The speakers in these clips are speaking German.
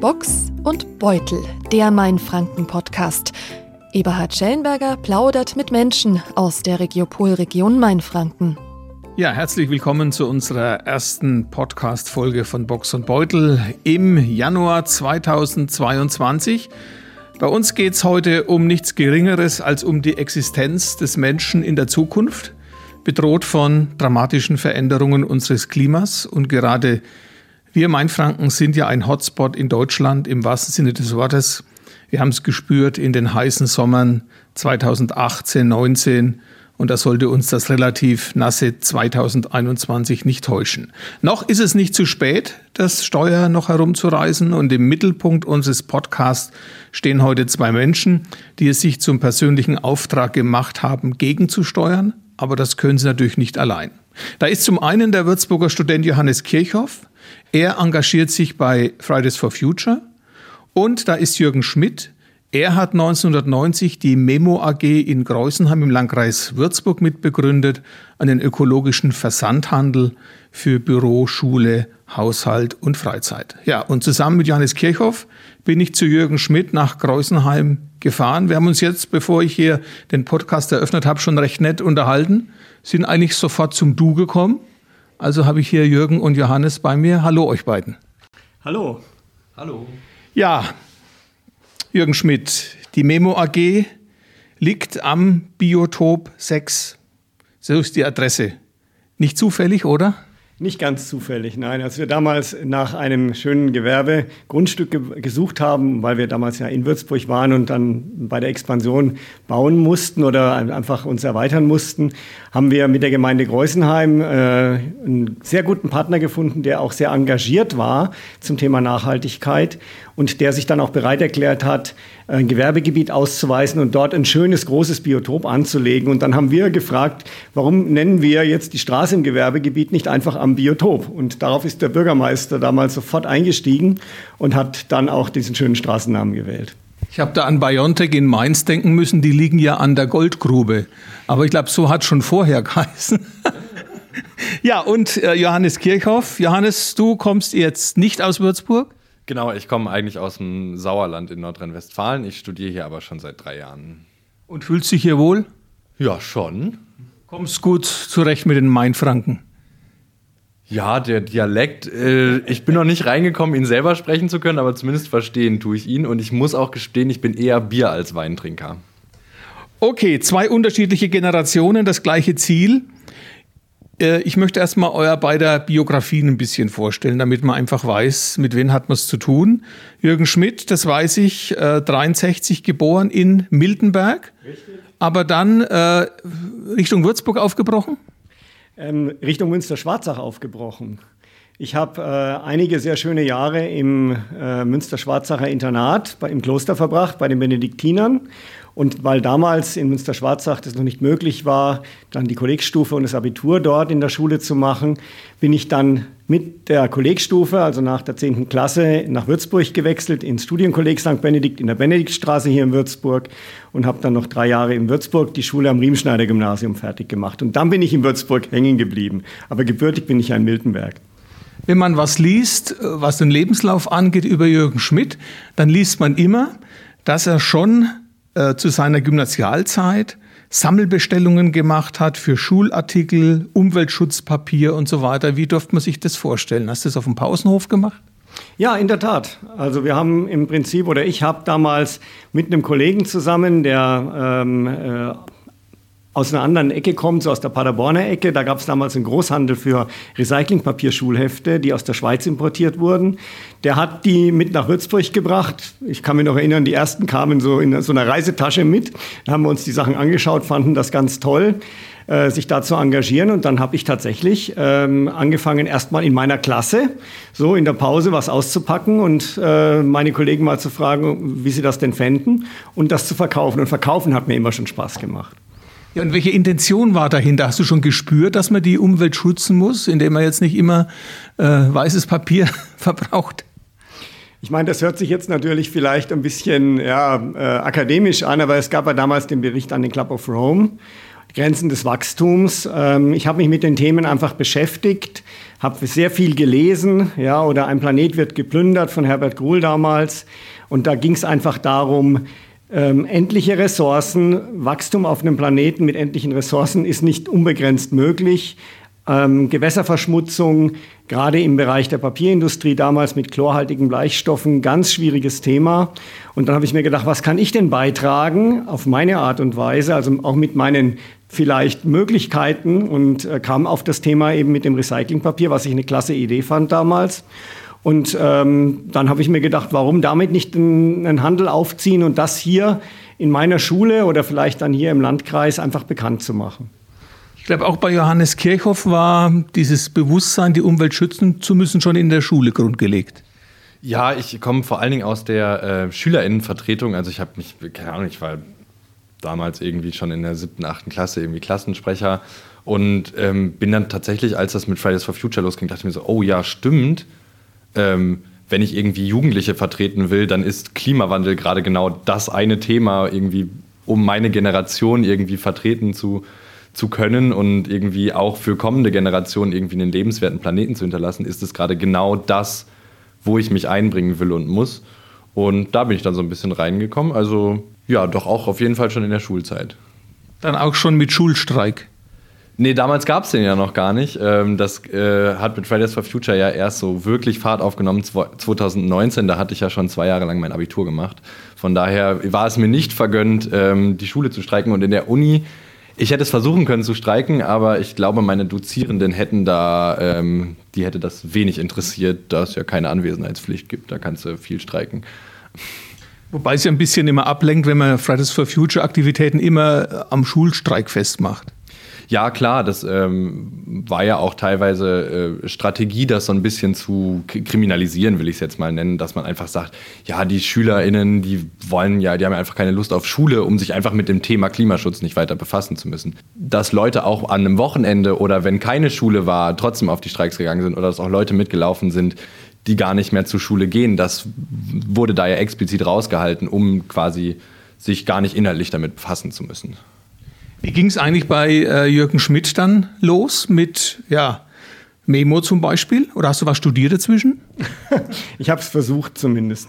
Box und Beutel, der Mainfranken-Podcast. Eberhard Schellenberger plaudert mit Menschen aus der Regiopolregion Mainfranken. Ja, herzlich willkommen zu unserer ersten Podcast-Folge von Box und Beutel im Januar 2022. Bei uns geht es heute um nichts Geringeres als um die Existenz des Menschen in der Zukunft, bedroht von dramatischen Veränderungen unseres Klimas und gerade wir Mainfranken sind ja ein Hotspot in Deutschland im wahrsten Sinne des Wortes. Wir haben es gespürt in den heißen Sommern 2018, 19 und da sollte uns das relativ nasse 2021 nicht täuschen. Noch ist es nicht zu spät, das Steuer noch herumzureisen und im Mittelpunkt unseres Podcasts stehen heute zwei Menschen, die es sich zum persönlichen Auftrag gemacht haben, gegenzusteuern, aber das können sie natürlich nicht allein. Da ist zum einen der Würzburger Student Johannes Kirchhoff, er engagiert sich bei Fridays for Future. Und da ist Jürgen Schmidt. Er hat 1990 die Memo AG in Greusenheim im Landkreis Würzburg mitbegründet, einen ökologischen Versandhandel für Büro, Schule, Haushalt und Freizeit. Ja, und zusammen mit Johannes Kirchhoff bin ich zu Jürgen Schmidt nach Greusenheim gefahren. Wir haben uns jetzt, bevor ich hier den Podcast eröffnet habe, schon recht nett unterhalten, sind eigentlich sofort zum Du gekommen. Also habe ich hier Jürgen und Johannes bei mir. Hallo euch beiden. Hallo. Hallo. Ja, Jürgen Schmidt, die Memo AG liegt am Biotop 6. So ist die Adresse. Nicht zufällig, oder? Nicht ganz zufällig, nein. Als wir damals nach einem schönen Gewerbegrundstück ge gesucht haben, weil wir damals ja in Würzburg waren und dann bei der Expansion bauen mussten oder einfach uns erweitern mussten, haben wir mit der Gemeinde Greusenheim äh, einen sehr guten Partner gefunden, der auch sehr engagiert war zum Thema Nachhaltigkeit und der sich dann auch bereit erklärt hat, ein Gewerbegebiet auszuweisen und dort ein schönes, großes Biotop anzulegen. Und dann haben wir gefragt, warum nennen wir jetzt die Straße im Gewerbegebiet nicht einfach am Biotop? Und darauf ist der Bürgermeister damals sofort eingestiegen und hat dann auch diesen schönen Straßennamen gewählt. Ich habe da an Biontech in Mainz denken müssen, die liegen ja an der Goldgrube. Aber ich glaube, so hat schon vorher geheißen. ja, und äh, Johannes Kirchhoff. Johannes, du kommst jetzt nicht aus Würzburg? Genau, ich komme eigentlich aus dem Sauerland in Nordrhein-Westfalen. Ich studiere hier aber schon seit drei Jahren. Und fühlst dich hier wohl? Ja, schon. Kommst gut zurecht mit den Mainfranken? Ja, der Dialekt, äh, ich bin noch nicht reingekommen, ihn selber sprechen zu können, aber zumindest verstehen tue ich ihn. Und ich muss auch gestehen, ich bin eher Bier als Weintrinker. Okay, zwei unterschiedliche Generationen, das gleiche Ziel. Äh, ich möchte erstmal euer beider Biografien ein bisschen vorstellen, damit man einfach weiß, mit wem hat man es zu tun. Jürgen Schmidt, das weiß ich, äh, 63 geboren in Miltenberg, Richtig. aber dann äh, Richtung Würzburg aufgebrochen? Ähm, Richtung Münster-Schwarzach aufgebrochen. Ich habe äh, einige sehr schöne Jahre im äh, Münster-Schwarzacher Internat bei, im Kloster verbracht, bei den Benediktinern. Und weil damals in Münster-Schwarzach das noch nicht möglich war, dann die Kollegstufe und das Abitur dort in der Schule zu machen, bin ich dann mit der Kollegstufe, also nach der 10. Klasse, nach Würzburg gewechselt, ins Studienkolleg St. Benedikt in der Benediktstraße hier in Würzburg und habe dann noch drei Jahre in Würzburg die Schule am Riemschneider-Gymnasium fertig gemacht. Und dann bin ich in Würzburg hängen geblieben. Aber gebürtig bin ich ja in Miltenberg. Wenn man was liest, was den Lebenslauf angeht über Jürgen Schmidt, dann liest man immer, dass er schon äh, zu seiner Gymnasialzeit Sammelbestellungen gemacht hat für Schulartikel, Umweltschutzpapier und so weiter. Wie durfte man sich das vorstellen? Hast du das auf dem Pausenhof gemacht? Ja, in der Tat. Also wir haben im Prinzip, oder ich habe damals mit einem Kollegen zusammen, der ähm, äh, aus einer anderen Ecke kommt, so aus der Paderborner Ecke. Da gab es damals einen Großhandel für Recyclingpapierschulhefte, die aus der Schweiz importiert wurden. Der hat die mit nach Würzburg gebracht. Ich kann mich noch erinnern, die ersten kamen so in so einer Reisetasche mit. Da haben wir uns die Sachen angeschaut, fanden das ganz toll äh, sich da zu engagieren. Und dann habe ich tatsächlich ähm, angefangen, erstmal in meiner Klasse, so in der Pause was auszupacken und äh, meine Kollegen mal zu fragen, wie sie das denn fänden und das zu verkaufen. Und verkaufen hat mir immer schon Spaß gemacht. Ja, und welche Intention war dahinter? Hast du schon gespürt, dass man die Umwelt schützen muss, indem man jetzt nicht immer äh, weißes Papier verbraucht? Ich meine, das hört sich jetzt natürlich vielleicht ein bisschen ja, äh, akademisch an, aber es gab ja damals den Bericht an den Club of Rome Grenzen des Wachstums. Ähm, ich habe mich mit den Themen einfach beschäftigt, habe sehr viel gelesen, ja, oder Ein Planet wird geplündert von Herbert Gruhl damals. Und da ging es einfach darum, ähm, endliche Ressourcen, Wachstum auf einem Planeten mit endlichen Ressourcen ist nicht unbegrenzt möglich. Ähm, Gewässerverschmutzung, gerade im Bereich der Papierindustrie damals mit chlorhaltigen Bleichstoffen, ganz schwieriges Thema. Und dann habe ich mir gedacht, was kann ich denn beitragen auf meine Art und Weise, also auch mit meinen vielleicht Möglichkeiten und äh, kam auf das Thema eben mit dem Recyclingpapier, was ich eine klasse Idee fand damals. Und ähm, dann habe ich mir gedacht, warum damit nicht einen, Handel aufziehen und das hier in meiner Schule oder vielleicht dann hier im Landkreis einfach bekannt zu machen. Ich glaube, auch bei Johannes Kirchhoff war dieses Bewusstsein, die Umwelt schützen zu müssen, schon in der Schule grundgelegt. Ja, ich komme vor allen Dingen aus der äh, Schülerinnenvertretung. Also ich habe mich, keine Ahnung, ich war damals irgendwie schon in der siebten, achten Klasse irgendwie Klassensprecher und ähm, bin dann tatsächlich, als das mit Fridays for Future losging, dachte ich mir so, oh ja, stimmt ähm, wenn ich irgendwie Jugendliche vertreten will, dann ist Klimawandel gerade genau das eine Thema, irgendwie, um meine Generation irgendwie vertreten zu, zu können und irgendwie auch für kommende Generationen irgendwie einen lebenswerten Planeten zu hinterlassen, ist es gerade genau das, wo ich mich einbringen will und muss. Und da bin ich dann so ein bisschen reingekommen. Also ja, doch auch auf jeden Fall schon in der Schulzeit. Dann auch schon mit Schulstreik. Nee, damals gab es den ja noch gar nicht. Ähm, das äh, hat mit Fridays for Future ja erst so wirklich Fahrt aufgenommen 2019. Da hatte ich ja schon zwei Jahre lang mein Abitur gemacht. Von daher war es mir nicht vergönnt, ähm, die Schule zu streiken. Und in der Uni, ich hätte es versuchen können zu streiken, aber ich glaube, meine Dozierenden hätten da, ähm, die hätte das wenig interessiert, da es ja keine Anwesenheitspflicht gibt. Da kannst du viel streiken. Wobei es ja ein bisschen immer ablenkt, wenn man Fridays for Future Aktivitäten immer am Schulstreik festmacht. Ja, klar, das ähm, war ja auch teilweise äh, Strategie, das so ein bisschen zu kriminalisieren, will ich es jetzt mal nennen, dass man einfach sagt, ja, die SchülerInnen, die wollen ja, die haben ja einfach keine Lust auf Schule, um sich einfach mit dem Thema Klimaschutz nicht weiter befassen zu müssen. Dass Leute auch an einem Wochenende oder wenn keine Schule war, trotzdem auf die Streiks gegangen sind oder dass auch Leute mitgelaufen sind, die gar nicht mehr zur Schule gehen, das wurde da ja explizit rausgehalten, um quasi sich gar nicht inhaltlich damit befassen zu müssen. Wie ging es eigentlich bei äh, Jürgen Schmidt dann los mit ja, Memo zum Beispiel? Oder hast du was studiert dazwischen? ich habe es versucht zumindest.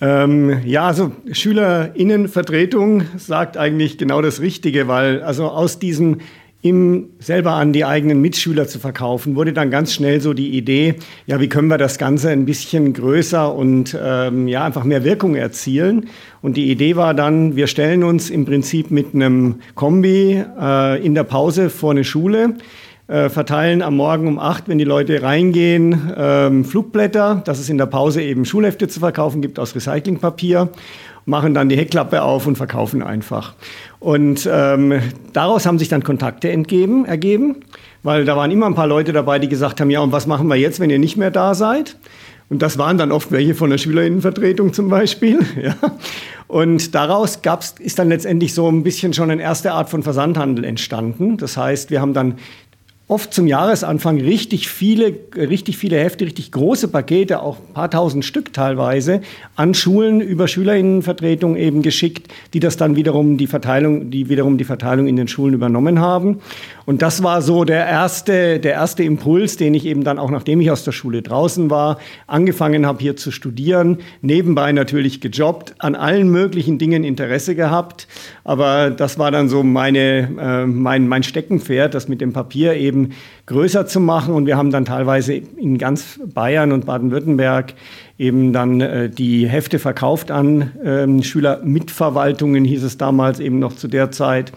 Ähm, ja, also Schülerinnenvertretung sagt eigentlich genau das Richtige, weil also aus diesem ihm selber an die eigenen Mitschüler zu verkaufen, wurde dann ganz schnell so die Idee, ja, wie können wir das Ganze ein bisschen größer und ähm, ja, einfach mehr Wirkung erzielen. Und die Idee war dann, wir stellen uns im Prinzip mit einem Kombi äh, in der Pause vor eine Schule, äh, verteilen am Morgen um acht, wenn die Leute reingehen, ähm, Flugblätter, dass es in der Pause eben Schulhefte zu verkaufen gibt aus Recyclingpapier machen dann die Heckklappe auf und verkaufen einfach. Und ähm, daraus haben sich dann Kontakte entgeben, ergeben, weil da waren immer ein paar Leute dabei, die gesagt haben, ja, und was machen wir jetzt, wenn ihr nicht mehr da seid? Und das waren dann oft welche von der Schülerinnenvertretung zum Beispiel. Ja. Und daraus gab's, ist dann letztendlich so ein bisschen schon eine erste Art von Versandhandel entstanden. Das heißt, wir haben dann oft zum Jahresanfang richtig viele, richtig viele Hefte, richtig große Pakete, auch ein paar tausend Stück teilweise, an Schulen über Schülerinnenvertretung eben geschickt, die das dann wiederum die Verteilung, die wiederum die Verteilung in den Schulen übernommen haben. Und das war so der erste, der erste Impuls, den ich eben dann auch, nachdem ich aus der Schule draußen war, angefangen habe hier zu studieren, nebenbei natürlich gejobbt, an allen möglichen Dingen Interesse gehabt. Aber das war dann so meine, äh, mein, mein Steckenpferd, das mit dem Papier eben eben größer zu machen. Und wir haben dann teilweise in ganz Bayern und Baden-Württemberg eben dann äh, die Hefte verkauft an ähm, Schülermitverwaltungen, hieß es damals eben noch zu der Zeit.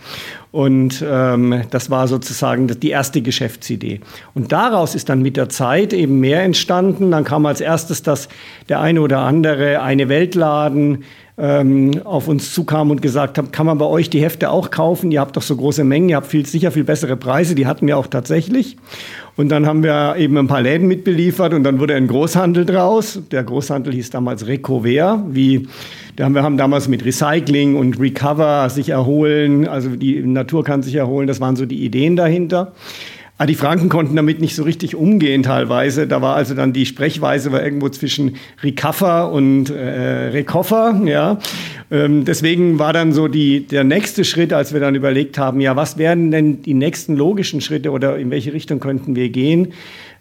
Und ähm, das war sozusagen die erste Geschäftsidee. Und daraus ist dann mit der Zeit eben mehr entstanden. Dann kam als erstes, dass der eine oder andere eine Weltladen ähm, auf uns zukam und gesagt hat, kann man bei euch die Hefte auch kaufen? Ihr habt doch so große Mengen, ihr habt viel, sicher viel bessere Preise. Die hatten wir auch tatsächlich. Und dann haben wir eben ein paar Läden mitbeliefert und dann wurde ein Großhandel draus. Der Großhandel hieß damals Recover, wie wir haben damals mit Recycling und Recover sich erholen, also die Natur kann sich erholen, das waren so die Ideen dahinter. Ah, die Franken konnten damit nicht so richtig umgehen teilweise. Da war also dann die Sprechweise war irgendwo zwischen Recover und äh, Rekoffer, ja. Ähm, deswegen war dann so die, der nächste Schritt, als wir dann überlegt haben, ja, was wären denn die nächsten logischen Schritte oder in welche Richtung könnten wir gehen?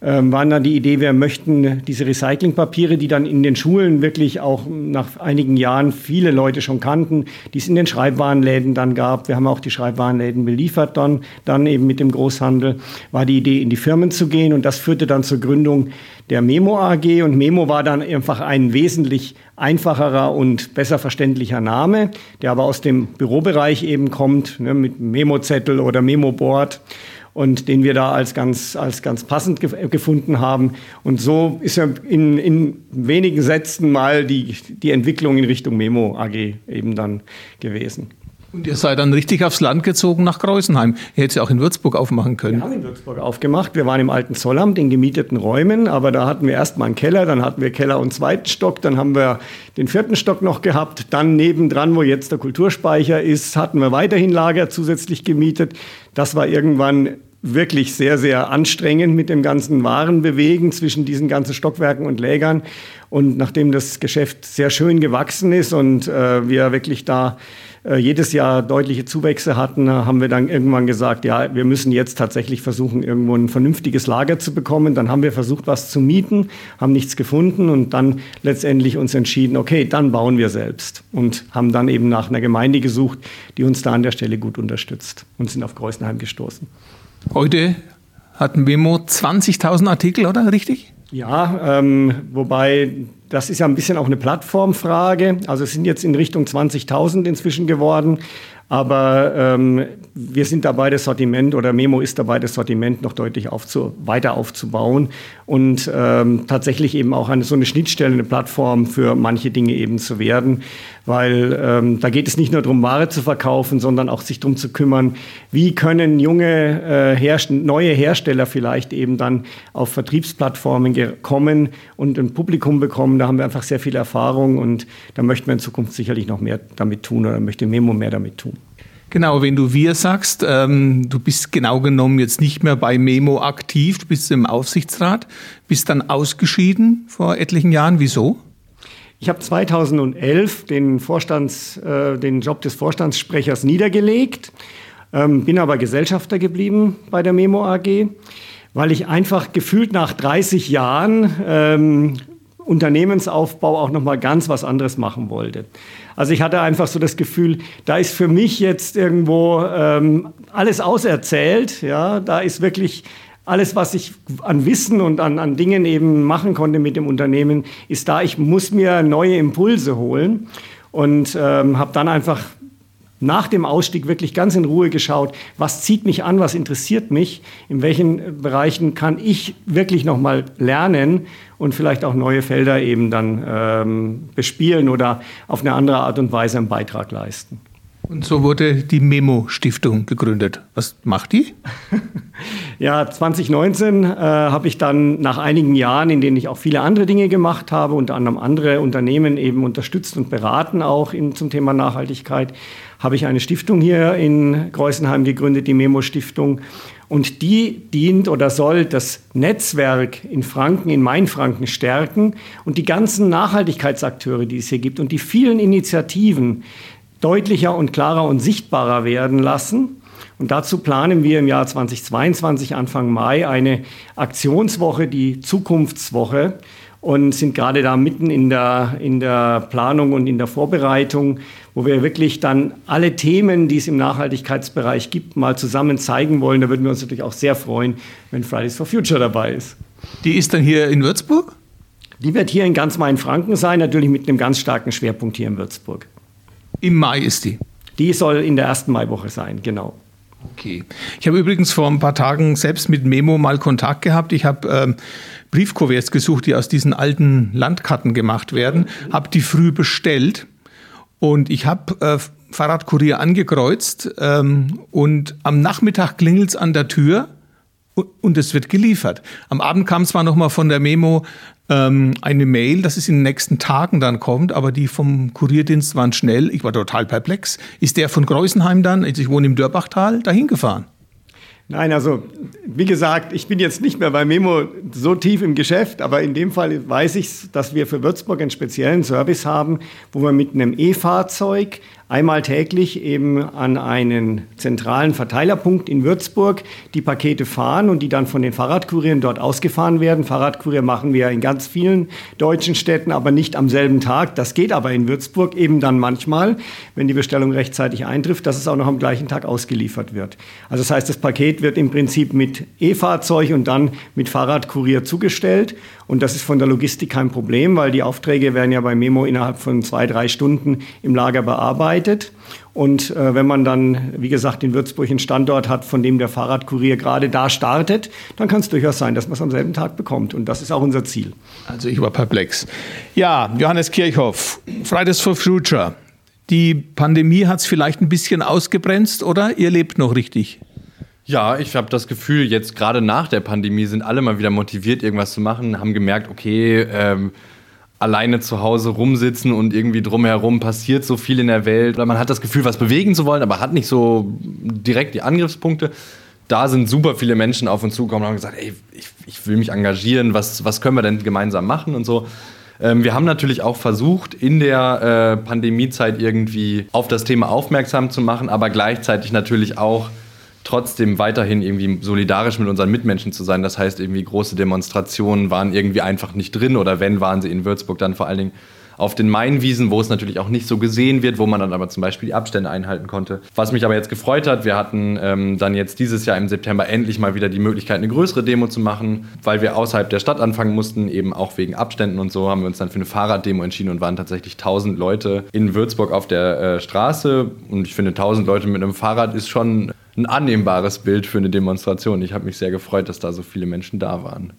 Ähm, waren dann die Idee, wir möchten diese Recyclingpapiere, die dann in den Schulen wirklich auch nach einigen Jahren viele Leute schon kannten, die es in den Schreibwarenläden dann gab. Wir haben auch die Schreibwarenläden beliefert dann, dann eben mit dem Großhandel, war die Idee, in die Firmen zu gehen und das führte dann zur Gründung der Memo AG und Memo war dann einfach ein wesentlich einfacherer und besser verständlicher Name, der aber aus dem Bürobereich eben kommt, ne, mit Memo-Zettel oder Memo-Board und den wir da als ganz, als ganz passend gef gefunden haben. Und so ist ja in, in wenigen Sätzen mal die, die Entwicklung in Richtung Memo AG eben dann gewesen. Und ihr seid dann richtig aufs Land gezogen nach Kreuzenheim. Ihr hättet ja auch in Würzburg aufmachen können. Wir haben in Würzburg aufgemacht. Wir waren im alten Zollamt in gemieteten Räumen, aber da hatten wir erstmal einen Keller, dann hatten wir Keller und zweiten Stock, dann haben wir den vierten Stock noch gehabt. Dann nebendran, wo jetzt der Kulturspeicher ist, hatten wir weiterhin Lager zusätzlich gemietet. Das war irgendwann wirklich sehr, sehr anstrengend mit dem ganzen Warenbewegen zwischen diesen ganzen Stockwerken und Lägern. Und nachdem das Geschäft sehr schön gewachsen ist und äh, wir wirklich da äh, jedes Jahr deutliche Zuwächse hatten, haben wir dann irgendwann gesagt, ja, wir müssen jetzt tatsächlich versuchen, irgendwo ein vernünftiges Lager zu bekommen. Dann haben wir versucht, was zu mieten, haben nichts gefunden und dann letztendlich uns entschieden, okay, dann bauen wir selbst und haben dann eben nach einer Gemeinde gesucht, die uns da an der Stelle gut unterstützt und sind auf Greußenheim gestoßen. Heute hat Memo 20.000 Artikel, oder? Richtig? Ja, ähm, wobei das ist ja ein bisschen auch eine Plattformfrage. Also es sind jetzt in Richtung 20.000 inzwischen geworden. Aber ähm, wir sind dabei, das Sortiment oder Memo ist dabei, das Sortiment noch deutlich aufzu weiter aufzubauen und ähm, tatsächlich eben auch eine so eine Schnittstelle, eine Plattform für manche Dinge eben zu werden, weil ähm, da geht es nicht nur darum, Ware zu verkaufen, sondern auch sich darum zu kümmern, wie können junge äh, Herst neue Hersteller vielleicht eben dann auf Vertriebsplattformen kommen und ein Publikum bekommen. Da haben wir einfach sehr viel Erfahrung und da möchten wir in Zukunft sicherlich noch mehr damit tun oder möchte Memo mehr damit tun. Genau, wenn du wir sagst, ähm, du bist genau genommen jetzt nicht mehr bei Memo aktiv, du bist im Aufsichtsrat, bist dann ausgeschieden vor etlichen Jahren. Wieso? Ich habe 2011 den, Vorstands, äh, den Job des Vorstandssprechers niedergelegt, ähm, bin aber Gesellschafter geblieben bei der Memo AG, weil ich einfach gefühlt nach 30 Jahren ähm, Unternehmensaufbau auch noch mal ganz was anderes machen wollte. Also ich hatte einfach so das Gefühl, da ist für mich jetzt irgendwo ähm, alles auserzählt. Ja, da ist wirklich alles, was ich an Wissen und an, an Dingen eben machen konnte mit dem Unternehmen, ist da. Ich muss mir neue Impulse holen und ähm, habe dann einfach nach dem Ausstieg wirklich ganz in Ruhe geschaut, was zieht mich an, was interessiert mich, in welchen Bereichen kann ich wirklich noch mal lernen und vielleicht auch neue Felder eben dann ähm, bespielen oder auf eine andere Art und Weise einen Beitrag leisten. Und so wurde die Memo-Stiftung gegründet. Was macht die? ja, 2019 äh, habe ich dann nach einigen Jahren, in denen ich auch viele andere Dinge gemacht habe, unter anderem andere Unternehmen eben unterstützt und beraten auch in, zum Thema Nachhaltigkeit, habe ich eine Stiftung hier in Kreuzenheim gegründet, die Memo-Stiftung. Und die dient oder soll das Netzwerk in Franken, in Mainfranken stärken und die ganzen Nachhaltigkeitsakteure, die es hier gibt und die vielen Initiativen, deutlicher und klarer und sichtbarer werden lassen. Und dazu planen wir im Jahr 2022, Anfang Mai, eine Aktionswoche, die Zukunftswoche, und sind gerade da mitten in der, in der Planung und in der Vorbereitung, wo wir wirklich dann alle Themen, die es im Nachhaltigkeitsbereich gibt, mal zusammen zeigen wollen. Da würden wir uns natürlich auch sehr freuen, wenn Fridays for Future dabei ist. Die ist dann hier in Würzburg? Die wird hier in ganz Main-Franken sein, natürlich mit einem ganz starken Schwerpunkt hier in Würzburg. Im Mai ist die. Die soll in der ersten Maiwoche sein, genau. Okay. Ich habe übrigens vor ein paar Tagen selbst mit Memo mal Kontakt gehabt. Ich habe ähm, Briefkuverts gesucht, die aus diesen alten Landkarten gemacht werden, habe die früh bestellt und ich habe äh, Fahrradkurier angekreuzt ähm, und am Nachmittag klingelt es an der Tür und es wird geliefert. Am Abend kam zwar noch mal von der Memo ähm, eine Mail, dass es in den nächsten Tagen dann kommt, aber die vom Kurierdienst waren schnell. Ich war total perplex. Ist der von Kreuzenheim dann, also ich wohne im Dörbachtal, dahin gefahren? Nein, also wie gesagt, ich bin jetzt nicht mehr bei Memo so tief im Geschäft, aber in dem Fall weiß ich, dass wir für Würzburg einen speziellen Service haben, wo wir mit einem E-Fahrzeug einmal täglich eben an einen zentralen Verteilerpunkt in Würzburg die Pakete fahren und die dann von den Fahrradkurieren dort ausgefahren werden. Fahrradkurier machen wir in ganz vielen deutschen Städten, aber nicht am selben Tag. Das geht aber in Würzburg eben dann manchmal, wenn die Bestellung rechtzeitig eintrifft, dass es auch noch am gleichen Tag ausgeliefert wird. Also das heißt, das Paket wird im Prinzip mit E-Fahrzeug und dann mit Fahrradkurier zugestellt. Und das ist von der Logistik kein Problem, weil die Aufträge werden ja bei Memo innerhalb von zwei, drei Stunden im Lager bearbeitet. Und äh, wenn man dann, wie gesagt, in Würzburg einen Standort hat, von dem der Fahrradkurier gerade da startet, dann kann es durchaus sein, dass man es am selben Tag bekommt. Und das ist auch unser Ziel. Also ich war perplex. Ja, Johannes Kirchhoff, Fridays for Future. Die Pandemie hat es vielleicht ein bisschen ausgebremst, oder? Ihr lebt noch richtig. Ja, ich habe das Gefühl, jetzt gerade nach der Pandemie sind alle mal wieder motiviert, irgendwas zu machen, haben gemerkt, okay, ähm, alleine zu Hause rumsitzen und irgendwie drumherum passiert so viel in der Welt. Oder man hat das Gefühl, was bewegen zu wollen, aber hat nicht so direkt die Angriffspunkte. Da sind super viele Menschen auf uns zugekommen und haben gesagt, ey, ich, ich will mich engagieren, was, was können wir denn gemeinsam machen und so. Ähm, wir haben natürlich auch versucht, in der äh, Pandemiezeit irgendwie auf das Thema aufmerksam zu machen, aber gleichzeitig natürlich auch trotzdem weiterhin irgendwie solidarisch mit unseren Mitmenschen zu sein. Das heißt, irgendwie große Demonstrationen waren irgendwie einfach nicht drin oder wenn, waren sie in Würzburg dann vor allen Dingen auf den Mainwiesen, wo es natürlich auch nicht so gesehen wird, wo man dann aber zum Beispiel die Abstände einhalten konnte. Was mich aber jetzt gefreut hat, wir hatten ähm, dann jetzt dieses Jahr im September endlich mal wieder die Möglichkeit, eine größere Demo zu machen, weil wir außerhalb der Stadt anfangen mussten, eben auch wegen Abständen und so, haben wir uns dann für eine Fahrraddemo entschieden und waren tatsächlich 1000 Leute in Würzburg auf der äh, Straße. Und ich finde, 1000 Leute mit einem Fahrrad ist schon ein annehmbares Bild für eine Demonstration. Ich habe mich sehr gefreut, dass da so viele Menschen da waren.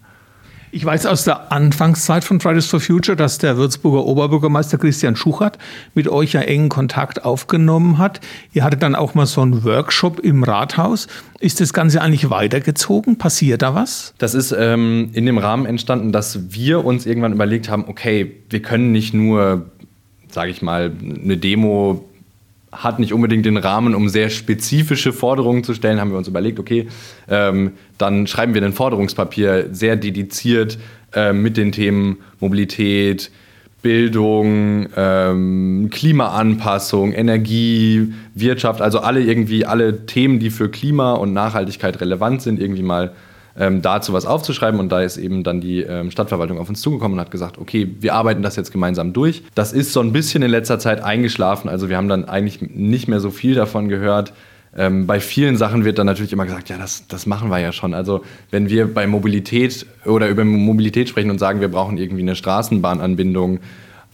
Ich weiß aus der Anfangszeit von Fridays for Future, dass der Würzburger Oberbürgermeister Christian Schuchert mit euch ja engen Kontakt aufgenommen hat. Ihr hattet dann auch mal so einen Workshop im Rathaus. Ist das Ganze eigentlich weitergezogen? Passiert da was? Das ist ähm, in dem Rahmen entstanden, dass wir uns irgendwann überlegt haben, okay, wir können nicht nur, sage ich mal, eine Demo hat nicht unbedingt den Rahmen, um sehr spezifische Forderungen zu stellen, haben wir uns überlegt, okay, ähm, dann schreiben wir ein Forderungspapier sehr dediziert äh, mit den Themen Mobilität, Bildung, ähm, Klimaanpassung, Energie, Wirtschaft, also alle irgendwie alle Themen, die für Klima und Nachhaltigkeit relevant sind, irgendwie mal ähm, dazu was aufzuschreiben. Und da ist eben dann die ähm, Stadtverwaltung auf uns zugekommen und hat gesagt, okay, wir arbeiten das jetzt gemeinsam durch. Das ist so ein bisschen in letzter Zeit eingeschlafen. Also wir haben dann eigentlich nicht mehr so viel davon gehört. Ähm, bei vielen Sachen wird dann natürlich immer gesagt, ja, das, das machen wir ja schon. Also wenn wir bei Mobilität oder über Mobilität sprechen und sagen, wir brauchen irgendwie eine Straßenbahnanbindung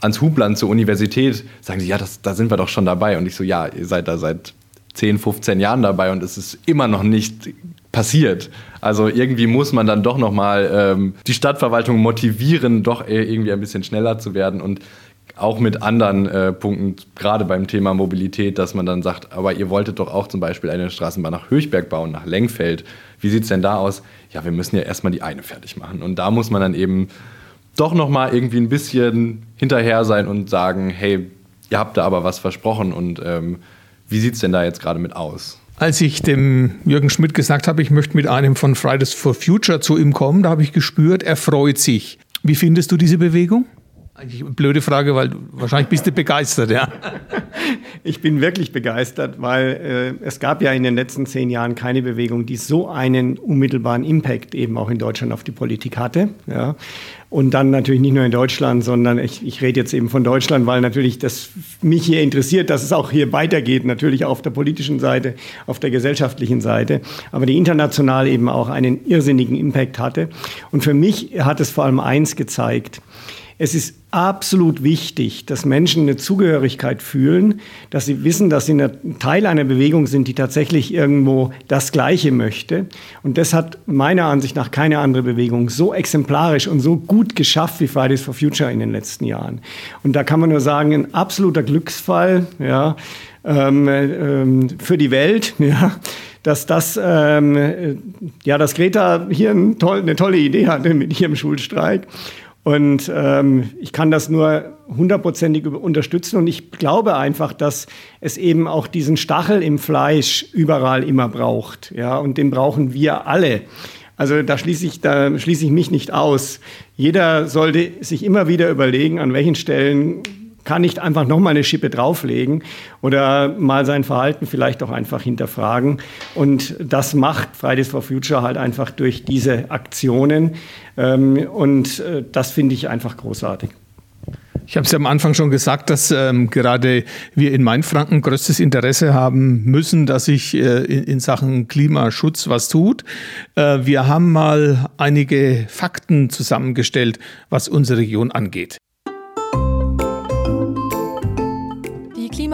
ans Hubland zur Universität, sagen sie, ja, das, da sind wir doch schon dabei. Und ich so, ja, ihr seid da seit 10, 15 Jahren dabei und es ist immer noch nicht passiert. Also irgendwie muss man dann doch nochmal ähm, die Stadtverwaltung motivieren, doch irgendwie ein bisschen schneller zu werden und auch mit anderen äh, Punkten, gerade beim Thema Mobilität, dass man dann sagt, aber ihr wolltet doch auch zum Beispiel eine Straßenbahn nach Höchberg bauen, nach Lengfeld. Wie sieht es denn da aus? Ja, wir müssen ja erstmal die eine fertig machen. Und da muss man dann eben doch nochmal irgendwie ein bisschen hinterher sein und sagen, hey, ihr habt da aber was versprochen und ähm, wie sieht es denn da jetzt gerade mit aus? Als ich dem Jürgen Schmidt gesagt habe, ich möchte mit einem von Fridays for Future zu ihm kommen, da habe ich gespürt, er freut sich. Wie findest du diese Bewegung? Eigentlich eine blöde Frage, weil wahrscheinlich bist du begeistert, ja. Ich bin wirklich begeistert, weil äh, es gab ja in den letzten zehn Jahren keine Bewegung, die so einen unmittelbaren Impact eben auch in Deutschland auf die Politik hatte. Ja. Und dann natürlich nicht nur in Deutschland, sondern ich, ich rede jetzt eben von Deutschland, weil natürlich das mich hier interessiert, dass es auch hier weitergeht, natürlich auf der politischen Seite, auf der gesellschaftlichen Seite, aber die international eben auch einen irrsinnigen Impact hatte. Und für mich hat es vor allem eins gezeigt, es ist absolut wichtig, dass Menschen eine Zugehörigkeit fühlen, dass sie wissen, dass sie ein Teil einer Bewegung sind, die tatsächlich irgendwo das Gleiche möchte. Und das hat meiner Ansicht nach keine andere Bewegung so exemplarisch und so gut geschafft wie Fridays for Future in den letzten Jahren. Und da kann man nur sagen, ein absoluter Glücksfall ja, ähm, ähm, für die Welt. Ja dass das, ähm, ja, dass Greta hier ein toll, eine tolle Idee hatte mit ihrem Schulstreik Und ähm, ich kann das nur hundertprozentig unterstützen. Und ich glaube einfach, dass es eben auch diesen Stachel im Fleisch überall immer braucht. Ja, und den brauchen wir alle. Also da schließe ich, da schließe ich mich nicht aus. Jeder sollte sich immer wieder überlegen, an welchen Stellen kann nicht einfach nochmal eine Schippe drauflegen oder mal sein Verhalten vielleicht auch einfach hinterfragen. Und das macht Fridays for Future halt einfach durch diese Aktionen. Ähm, und äh, das finde ich einfach großartig. Ich habe es ja am Anfang schon gesagt, dass ähm, gerade wir in Mainfranken größtes Interesse haben müssen, dass sich äh, in, in, Sachen Klimaschutz was tut. Äh, wir haben mal einige Fakten zusammengestellt, was unsere Region angeht.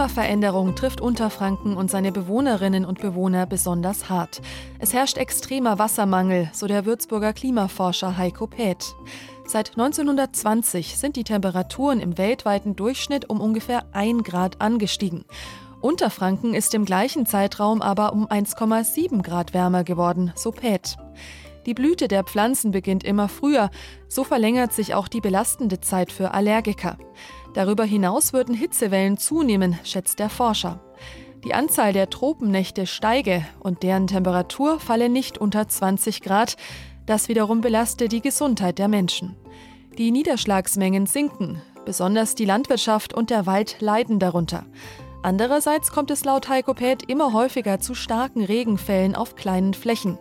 Klimaveränderung trifft Unterfranken und seine Bewohnerinnen und Bewohner besonders hart. Es herrscht extremer Wassermangel, so der Würzburger Klimaforscher Heiko Päth. Seit 1920 sind die Temperaturen im weltweiten Durchschnitt um ungefähr 1 Grad angestiegen. Unterfranken ist im gleichen Zeitraum aber um 1,7 Grad wärmer geworden, so Pät. Die Blüte der Pflanzen beginnt immer früher, so verlängert sich auch die belastende Zeit für Allergiker. Darüber hinaus würden Hitzewellen zunehmen, schätzt der Forscher. Die Anzahl der Tropennächte steige und deren Temperatur falle nicht unter 20 Grad, das wiederum belaste die Gesundheit der Menschen. Die Niederschlagsmengen sinken, besonders die Landwirtschaft und der Wald leiden darunter. Andererseits kommt es laut Heiko Päth immer häufiger zu starken Regenfällen auf kleinen Flächen.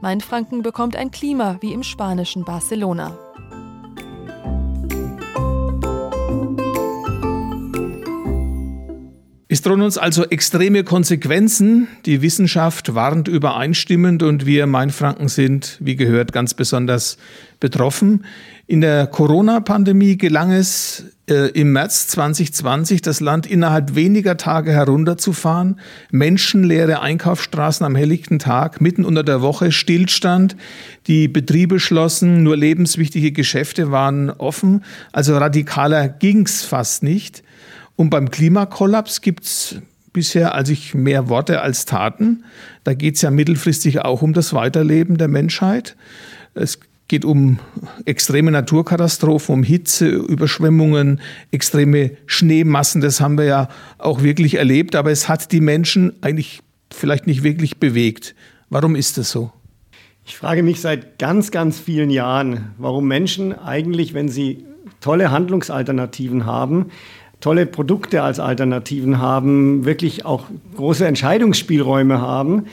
Mainfranken bekommt ein Klima wie im spanischen Barcelona. Es drohen uns also extreme Konsequenzen. Die Wissenschaft warnt übereinstimmend und wir Mainfranken sind, wie gehört, ganz besonders betroffen. In der Corona-Pandemie gelang es äh, im März 2020, das Land innerhalb weniger Tage herunterzufahren. Menschenleere Einkaufsstraßen am helllichten Tag, mitten unter der Woche, Stillstand, die Betriebe schlossen, nur lebenswichtige Geschäfte waren offen. Also radikaler ging's fast nicht. Und beim Klimakollaps gibt es bisher also ich mehr Worte als Taten. Da geht es ja mittelfristig auch um das Weiterleben der Menschheit. Es geht um extreme Naturkatastrophen, um Hitze, Überschwemmungen, extreme Schneemassen. Das haben wir ja auch wirklich erlebt. Aber es hat die Menschen eigentlich vielleicht nicht wirklich bewegt. Warum ist das so? Ich frage mich seit ganz, ganz vielen Jahren, warum Menschen eigentlich, wenn sie tolle Handlungsalternativen haben, tolle Produkte als Alternativen haben, wirklich auch große Entscheidungsspielräume haben,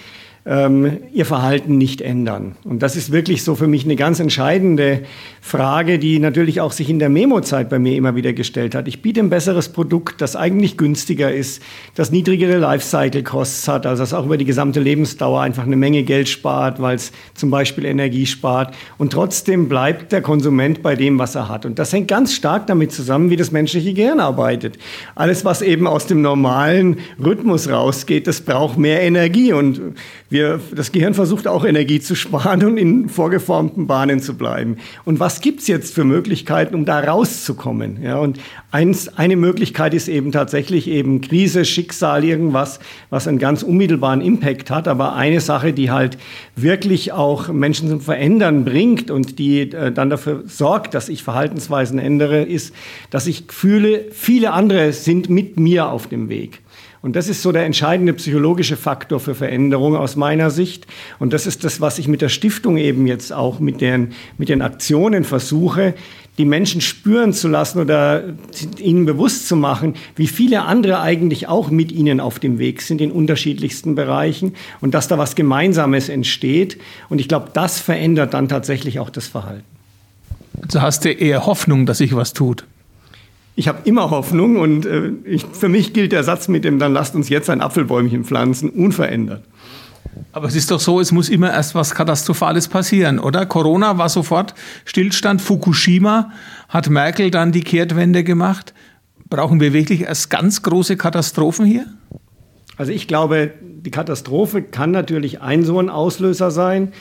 ähm, ihr Verhalten nicht ändern. Und das ist wirklich so für mich eine ganz entscheidende Frage, die natürlich auch sich in der Memo-Zeit bei mir immer wieder gestellt hat. Ich biete ein besseres Produkt, das eigentlich günstiger ist, das niedrigere Lifecycle-Costs hat, also das auch über die gesamte Lebensdauer einfach eine Menge Geld spart, weil es zum Beispiel Energie spart. Und trotzdem bleibt der Konsument bei dem, was er hat. Und das hängt ganz stark damit zusammen, wie das menschliche Gehirn arbeitet. Alles, was eben aus dem normalen Rhythmus rausgeht, das braucht mehr Energie. Und wir, das Gehirn versucht auch Energie zu sparen und in vorgeformten Bahnen zu bleiben. Und was gibt's jetzt für Möglichkeiten, um da rauszukommen? Ja, und eins, eine Möglichkeit ist eben tatsächlich eben Krise, Schicksal, irgendwas, was einen ganz unmittelbaren Impact hat. Aber eine Sache, die halt wirklich auch Menschen zum Verändern bringt und die äh, dann dafür sorgt, dass ich Verhaltensweisen ändere, ist, dass ich fühle, viele andere sind mit mir auf dem Weg. Und das ist so der entscheidende psychologische Faktor für Veränderung aus meiner Sicht. Und das ist das, was ich mit der Stiftung eben jetzt auch mit den, mit den Aktionen versuche, die Menschen spüren zu lassen oder ihnen bewusst zu machen, wie viele andere eigentlich auch mit ihnen auf dem Weg sind in unterschiedlichsten Bereichen und dass da was Gemeinsames entsteht. Und ich glaube, das verändert dann tatsächlich auch das Verhalten. Also hast du eher Hoffnung, dass sich was tut? Ich habe immer Hoffnung und äh, ich, für mich gilt der Satz mit dem, dann lasst uns jetzt ein Apfelbäumchen pflanzen, unverändert. Aber es ist doch so, es muss immer erst was Katastrophales passieren, oder? Corona war sofort Stillstand. Fukushima hat Merkel dann die Kehrtwende gemacht. Brauchen wir wirklich erst ganz große Katastrophen hier? Also ich glaube, die Katastrophe kann natürlich ein so ein Auslöser sein.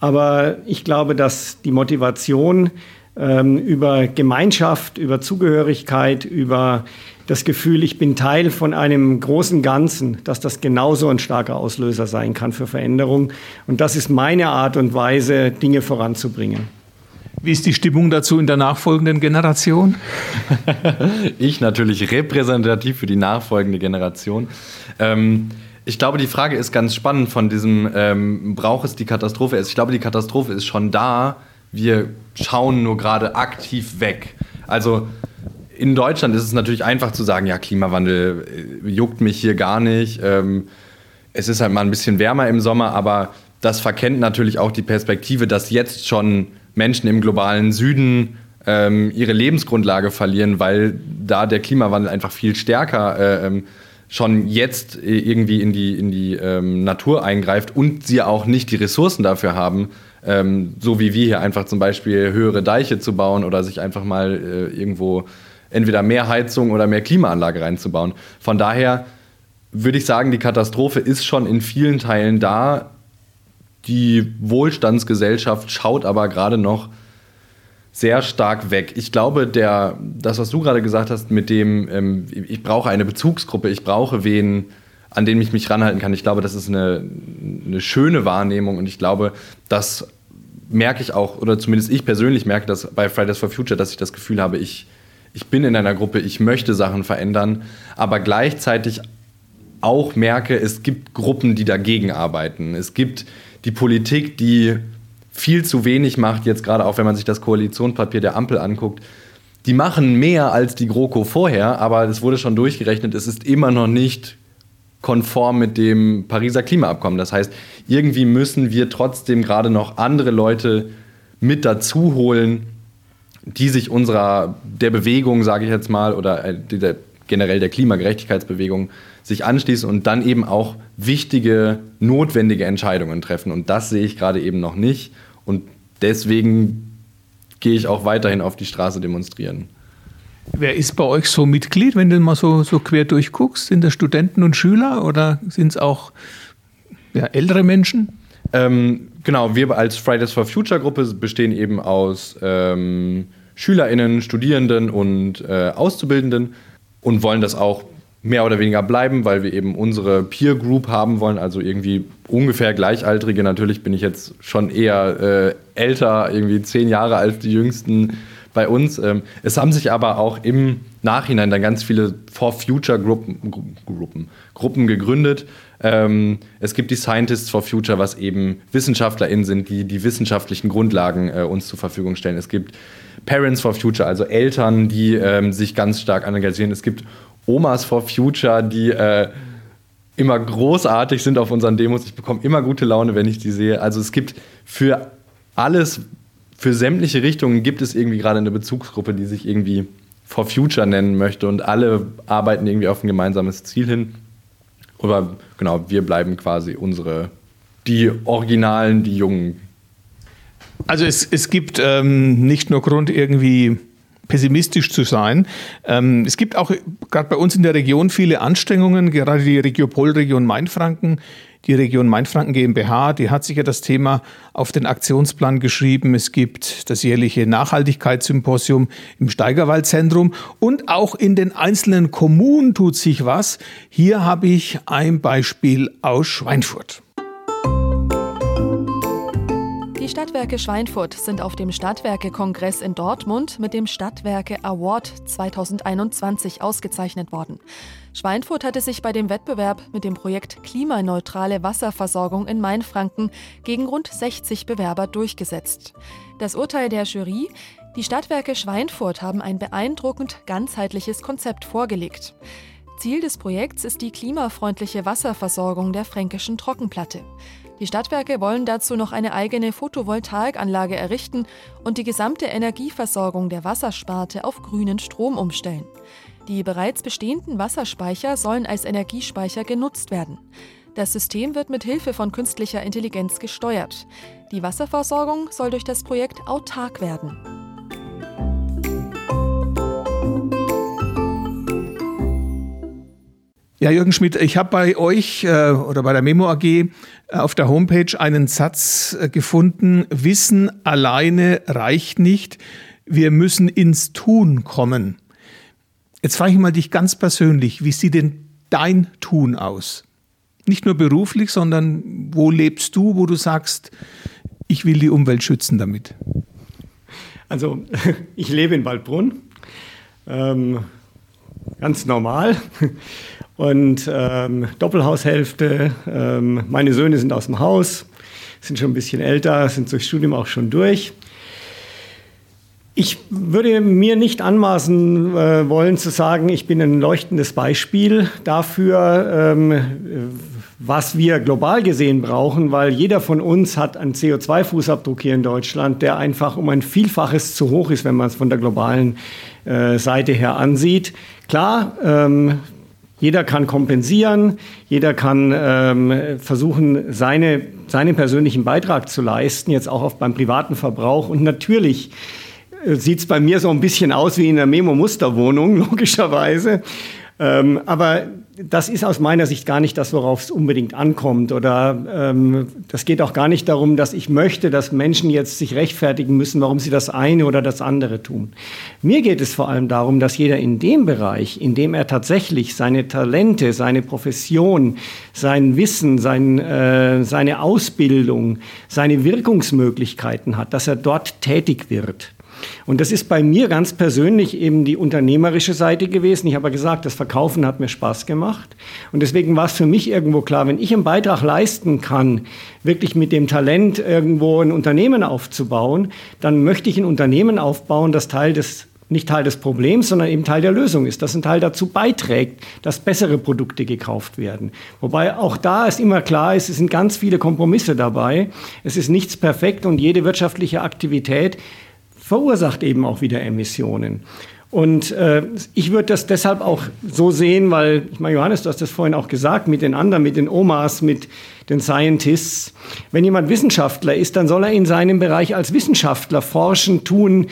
Aber ich glaube, dass die Motivation ähm, über Gemeinschaft, über Zugehörigkeit, über das Gefühl, ich bin Teil von einem großen Ganzen, dass das genauso ein starker Auslöser sein kann für Veränderung. Und das ist meine Art und Weise, Dinge voranzubringen. Wie ist die Stimmung dazu in der nachfolgenden Generation? ich natürlich repräsentativ für die nachfolgende Generation. Ähm, ich glaube, die Frage ist ganz spannend von diesem, ähm, braucht es die Katastrophe? Ich glaube, die Katastrophe ist schon da. Wir schauen nur gerade aktiv weg. Also in Deutschland ist es natürlich einfach zu sagen, ja, Klimawandel äh, juckt mich hier gar nicht. Ähm, es ist halt mal ein bisschen wärmer im Sommer, aber das verkennt natürlich auch die Perspektive, dass jetzt schon Menschen im globalen Süden ähm, ihre Lebensgrundlage verlieren, weil da der Klimawandel einfach viel stärker äh, ähm, schon jetzt irgendwie in die, in die Natur eingreift und sie auch nicht die Ressourcen dafür haben, ähm, so wie wir hier einfach zum Beispiel höhere Deiche zu bauen oder sich einfach mal äh, irgendwo entweder mehr Heizung oder mehr Klimaanlage reinzubauen. Von daher würde ich sagen, die Katastrophe ist schon in vielen Teilen da die Wohlstandsgesellschaft schaut aber gerade noch sehr stark weg. Ich glaube, der, das, was du gerade gesagt hast, mit dem, ähm, ich brauche eine Bezugsgruppe, ich brauche wen, an den ich mich ranhalten kann, ich glaube, das ist eine, eine schöne Wahrnehmung und ich glaube, das merke ich auch, oder zumindest ich persönlich merke das bei Fridays for Future, dass ich das Gefühl habe, ich, ich bin in einer Gruppe, ich möchte Sachen verändern, aber gleichzeitig auch merke, es gibt Gruppen, die dagegen arbeiten. Es gibt die Politik, die viel zu wenig macht, jetzt gerade auch wenn man sich das Koalitionspapier der Ampel anguckt, die machen mehr als die GroKo vorher, aber es wurde schon durchgerechnet, es ist immer noch nicht konform mit dem Pariser Klimaabkommen. Das heißt, irgendwie müssen wir trotzdem gerade noch andere Leute mit dazu holen, die sich unserer der Bewegung, sage ich jetzt mal, oder äh, der, generell der Klimagerechtigkeitsbewegung sich anschließen und dann eben auch wichtige, notwendige Entscheidungen treffen. Und das sehe ich gerade eben noch nicht. Und deswegen gehe ich auch weiterhin auf die Straße demonstrieren. Wer ist bei euch so Mitglied, wenn du mal so, so quer durchguckst? Sind das Studenten und Schüler oder sind es auch ja, ältere Menschen? Ähm, genau, wir als Fridays for Future Gruppe bestehen eben aus ähm, SchülerInnen, Studierenden und äh, Auszubildenden und wollen das auch mehr oder weniger bleiben, weil wir eben unsere Peer Group haben wollen, also irgendwie ungefähr Gleichaltrige. Natürlich bin ich jetzt schon eher äh, älter, irgendwie zehn Jahre als die Jüngsten bei uns. Ähm, es haben sich aber auch im Nachhinein dann ganz viele For Future Gruppen, Gruppen, gegründet. Ähm, es gibt die Scientists for Future, was eben WissenschaftlerInnen sind, die die wissenschaftlichen Grundlagen äh, uns zur Verfügung stellen. Es gibt Parents for Future, also Eltern, die ähm, sich ganz stark engagieren. Es gibt Omas for Future, die äh, immer großartig sind auf unseren Demos. Ich bekomme immer gute Laune, wenn ich die sehe. Also es gibt für alles, für sämtliche Richtungen gibt es irgendwie gerade eine Bezugsgruppe, die sich irgendwie for Future nennen möchte und alle arbeiten irgendwie auf ein gemeinsames Ziel hin. Aber genau, wir bleiben quasi unsere, die Originalen, die Jungen. Also es, es gibt ähm, nicht nur Grund, irgendwie pessimistisch zu sein. Ähm, es gibt auch gerade bei uns in der Region viele Anstrengungen, gerade die Regiopol-Region Mainfranken, die Region Mainfranken GmbH, die hat sich ja das Thema auf den Aktionsplan geschrieben. Es gibt das jährliche Nachhaltigkeitssymposium im Steigerwaldzentrum und auch in den einzelnen Kommunen tut sich was. Hier habe ich ein Beispiel aus Schweinfurt. Die Stadtwerke Schweinfurt sind auf dem Stadtwerke-Kongress in Dortmund mit dem Stadtwerke Award 2021 ausgezeichnet worden. Schweinfurt hatte sich bei dem Wettbewerb mit dem Projekt Klimaneutrale Wasserversorgung in Mainfranken gegen rund 60 Bewerber durchgesetzt. Das Urteil der Jury, die Stadtwerke Schweinfurt haben ein beeindruckend ganzheitliches Konzept vorgelegt. Ziel des Projekts ist die klimafreundliche Wasserversorgung der fränkischen Trockenplatte. Die Stadtwerke wollen dazu noch eine eigene Photovoltaikanlage errichten und die gesamte Energieversorgung der Wassersparte auf grünen Strom umstellen. Die bereits bestehenden Wasserspeicher sollen als Energiespeicher genutzt werden. Das System wird mit Hilfe von künstlicher Intelligenz gesteuert. Die Wasserversorgung soll durch das Projekt autark werden. Ja, Jürgen Schmidt, ich habe bei euch äh, oder bei der Memo AG äh, auf der Homepage einen Satz äh, gefunden, Wissen alleine reicht nicht, wir müssen ins Tun kommen. Jetzt frage ich mal dich ganz persönlich, wie sieht denn dein Tun aus? Nicht nur beruflich, sondern wo lebst du, wo du sagst, ich will die Umwelt schützen damit? Also ich lebe in Waldbrunn, ähm, ganz normal und ähm, Doppelhaushälfte. Ähm, meine Söhne sind aus dem Haus, sind schon ein bisschen älter, sind durchs Studium auch schon durch. Ich würde mir nicht anmaßen äh, wollen zu sagen, ich bin ein leuchtendes Beispiel dafür, ähm, was wir global gesehen brauchen, weil jeder von uns hat einen CO2-Fußabdruck hier in Deutschland, der einfach um ein Vielfaches zu hoch ist, wenn man es von der globalen äh, Seite her ansieht. Klar, ähm, jeder kann kompensieren, jeder kann ähm, versuchen, seine, seinen persönlichen Beitrag zu leisten, jetzt auch auf beim privaten Verbrauch. Und natürlich äh, sieht es bei mir so ein bisschen aus wie in einer Memo-Musterwohnung, logischerweise. Ähm, aber das ist aus meiner Sicht gar nicht das, worauf es unbedingt ankommt. Oder ähm, das geht auch gar nicht darum, dass ich möchte, dass Menschen jetzt sich rechtfertigen müssen, warum sie das eine oder das andere tun. Mir geht es vor allem darum, dass jeder in dem Bereich, in dem er tatsächlich seine Talente, seine Profession, sein Wissen, sein, äh, seine Ausbildung, seine Wirkungsmöglichkeiten hat, dass er dort tätig wird. Und das ist bei mir ganz persönlich eben die unternehmerische Seite gewesen. Ich habe gesagt, das Verkaufen hat mir Spaß gemacht. Und deswegen war es für mich irgendwo klar, wenn ich einen Beitrag leisten kann, wirklich mit dem Talent irgendwo ein Unternehmen aufzubauen, dann möchte ich ein Unternehmen aufbauen, das Teil des nicht Teil des Problems, sondern eben Teil der Lösung ist, das ein Teil dazu beiträgt, dass bessere Produkte gekauft werden. Wobei auch da ist immer klar, es sind ganz viele Kompromisse dabei. Es ist nichts perfekt und jede wirtschaftliche Aktivität verursacht eben auch wieder Emissionen. Und äh, ich würde das deshalb auch so sehen, weil, ich meine, Johannes, du hast das vorhin auch gesagt, mit den anderen, mit den Omas, mit den Scientists. Wenn jemand Wissenschaftler ist, dann soll er in seinem Bereich als Wissenschaftler forschen, tun,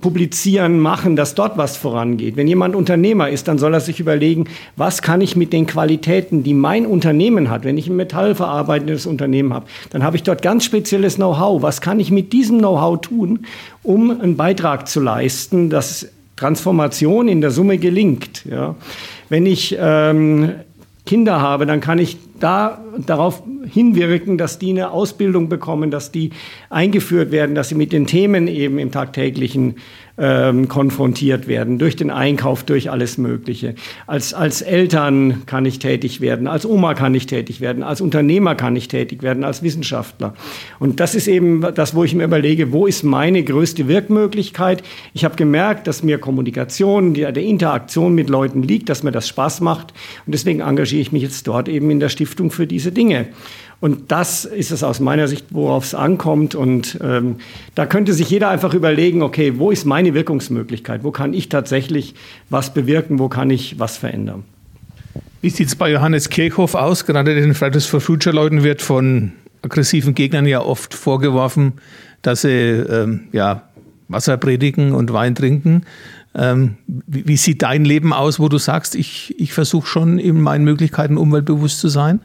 publizieren, machen, dass dort was vorangeht. Wenn jemand Unternehmer ist, dann soll er sich überlegen, was kann ich mit den Qualitäten, die mein Unternehmen hat, wenn ich ein metallverarbeitendes Unternehmen habe, dann habe ich dort ganz spezielles Know-how. Was kann ich mit diesem Know-how tun, um einen Beitrag zu leisten, dass Transformation in der Summe gelingt? Ja. Wenn ich ähm, Kinder habe, dann kann ich da darauf hinwirken, dass die eine Ausbildung bekommen, dass die eingeführt werden, dass sie mit den Themen eben im tagtäglichen ähm, konfrontiert werden, durch den Einkauf, durch alles Mögliche. Als, als Eltern kann ich tätig werden, als Oma kann ich tätig werden, als Unternehmer kann ich tätig werden, als Wissenschaftler. Und das ist eben das, wo ich mir überlege, wo ist meine größte Wirkmöglichkeit? Ich habe gemerkt, dass mir Kommunikation, die, der Interaktion mit Leuten liegt, dass mir das Spaß macht. Und deswegen engagiere ich mich jetzt dort eben in der Stiftung für diese Dinge. Und das ist es aus meiner Sicht, worauf es ankommt. Und ähm, da könnte sich jeder einfach überlegen, okay, wo ist meine Wirkungsmöglichkeit? Wo kann ich tatsächlich was bewirken? Wo kann ich was verändern? Wie sieht es bei Johannes Kirchhoff aus? Gerade den Fridays for Future Leuten wird von aggressiven Gegnern ja oft vorgeworfen, dass sie ähm, ja, Wasser predigen und Wein trinken. Ähm, wie, wie, sieht dein Leben aus, wo du sagst, ich, ich versuche schon in meinen Möglichkeiten umweltbewusst zu sein?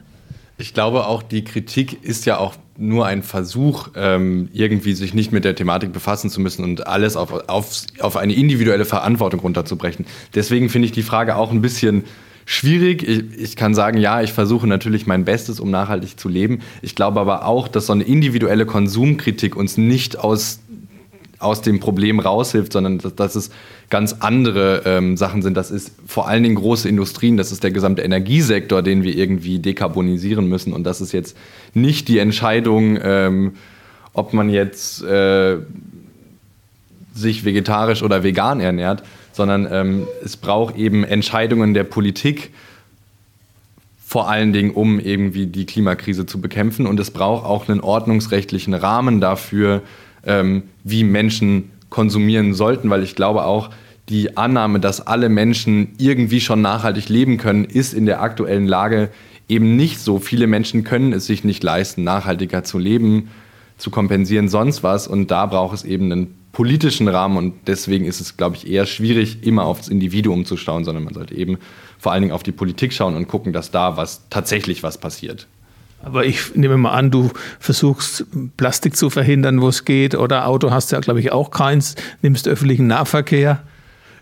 Ich glaube auch, die Kritik ist ja auch nur ein Versuch, ähm, irgendwie sich nicht mit der Thematik befassen zu müssen und alles auf, auf, auf eine individuelle Verantwortung runterzubrechen. Deswegen finde ich die Frage auch ein bisschen schwierig. Ich, ich, kann sagen, ja, ich versuche natürlich mein Bestes, um nachhaltig zu leben. Ich glaube aber auch, dass so eine individuelle Konsumkritik uns nicht aus aus dem Problem raushilft, sondern dass, dass es ganz andere ähm, Sachen sind. Das ist vor allen Dingen große Industrien, das ist der gesamte Energiesektor, den wir irgendwie dekarbonisieren müssen. Und das ist jetzt nicht die Entscheidung, ähm, ob man jetzt äh, sich vegetarisch oder vegan ernährt, sondern ähm, es braucht eben Entscheidungen der Politik, vor allen Dingen, um irgendwie die Klimakrise zu bekämpfen. Und es braucht auch einen ordnungsrechtlichen Rahmen dafür, ähm, wie Menschen konsumieren sollten, weil ich glaube auch, die Annahme, dass alle Menschen irgendwie schon nachhaltig leben können, ist in der aktuellen Lage eben nicht so. Viele Menschen können es sich nicht leisten, nachhaltiger zu leben, zu kompensieren, sonst was. Und da braucht es eben einen politischen Rahmen. Und deswegen ist es, glaube ich, eher schwierig, immer aufs Individuum zu schauen, sondern man sollte eben vor allen Dingen auf die Politik schauen und gucken, dass da was tatsächlich was passiert. Aber ich nehme mal an, du versuchst Plastik zu verhindern, wo es geht. Oder Auto hast du ja, glaube ich, auch keins. Nimmst öffentlichen Nahverkehr.